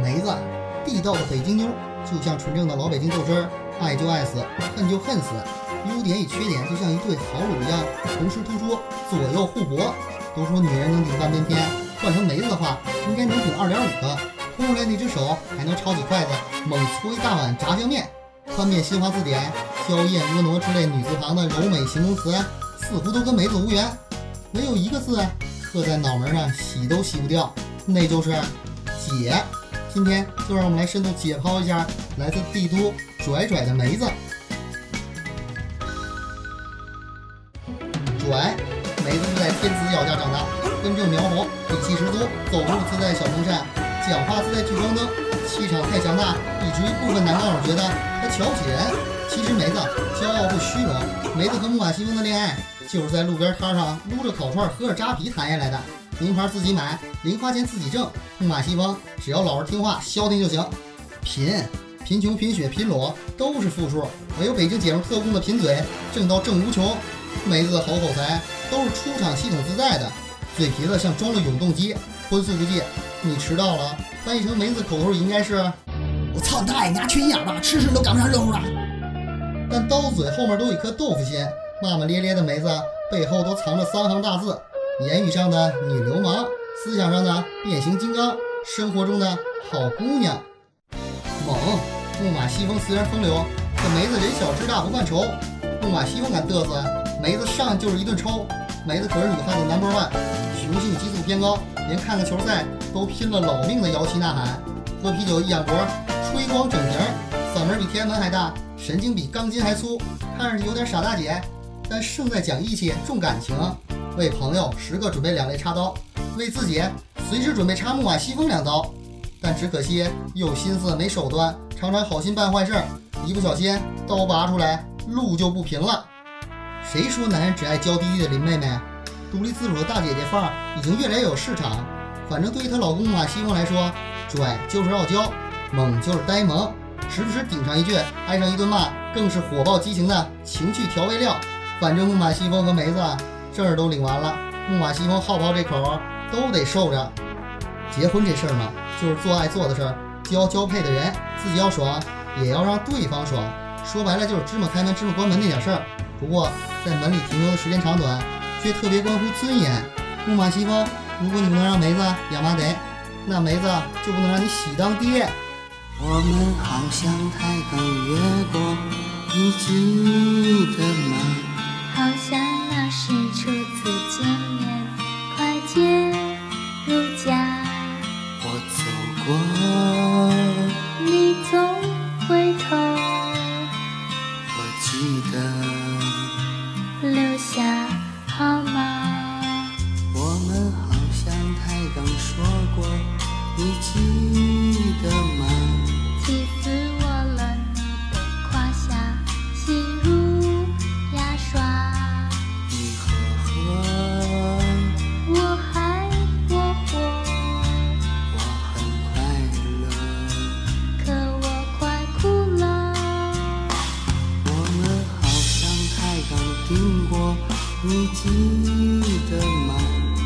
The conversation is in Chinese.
梅子，地道的北京妞，就像纯正的老北京豆汁儿，爱就爱死，恨就恨死。优点与缺点就像一对好卤一样，同时突出，左右互搏。都说女人能顶半边天，换成梅子的话，应该能顶二点五个。空出来那只手还能抄起筷子，猛搓一大碗炸酱面。翻遍新华字典，娇艳婀娜之类女字旁的柔美形容词，似乎都跟梅子无缘。唯有一个字刻在脑门上，洗都洗不掉，那就是姐。今天就让我们来深度解剖一下来自帝都拽拽的梅子。拽，梅子是在天子脚下长大，根正苗红，底气十足，走路自带小风扇，讲话自带聚光灯，气场太强大，以至于部分男高手觉得他瞧不起人。其实梅子骄傲不虚荣，梅子和木马西风的恋爱就是在路边摊上撸着烤串，喝着扎啤谈下来的。名牌自己买，零花钱自己挣。木马西风只要老实听话，消停就行。贫，贫穷、贫血、贫裸都是负数，唯有北京姐夫特供的贫嘴，挣到挣无穷。梅子的好口才都是出厂系统自带的，嘴皮子像装了永动机，荤素不忌。你迟到了，翻译成梅子口头语应该是：我操你大爷，你丫缺心眼吧，吃屎都赶不上热乎了。但刀嘴后面都有一颗豆腐心，骂骂咧咧的梅子背后都藏着三行大字：言语上的女流氓，思想上的变形金刚，生活中的好姑娘。猛，木马西风虽然风流，可梅子人小志大不犯愁。木马西风敢嘚瑟，梅子上就是一顿抽。梅子可是女汉子 number one，雄性激素偏高，连看个球赛都拼了老命的摇旗呐喊。喝啤酒一仰脖，吹光整瓶，嗓门比天安门还大，神经比钢筋还粗，看上去有点傻大姐，但胜在讲义气、重感情。为朋友时刻准备两肋插刀，为自己随时准备插木马西风两刀。但只可惜有心思没手段，常常好心办坏事，一不小心刀拔出来。路就不平了。谁说男人只爱娇滴滴的林妹妹？独立自主的大姐姐范儿已经越来越有市场。反正对于她老公马西风来说，拽就是傲娇，猛就是呆萌，时不时顶上一句，挨上一顿骂，更是火爆激情的情趣调味料。反正木马西风和梅子证儿都领完了，木马西风好不好这口都得受着。结婚这事儿嘛，就是做爱做的事儿，交交配的人自己要爽，也要让对方爽。说白了就是芝麻开门，芝麻关门那点事儿。不过在门里停留的时间长短，却特别关乎尊严。木马西风，如果你不能让梅子养麻得，那梅子就不能让你喜当爹。我们好像抬杠越过，你记得吗？好像是初次见面，快捷如家。我走过，你总回头，我记得。留下好吗？我们好像抬杠说过，你记刚听过你记得吗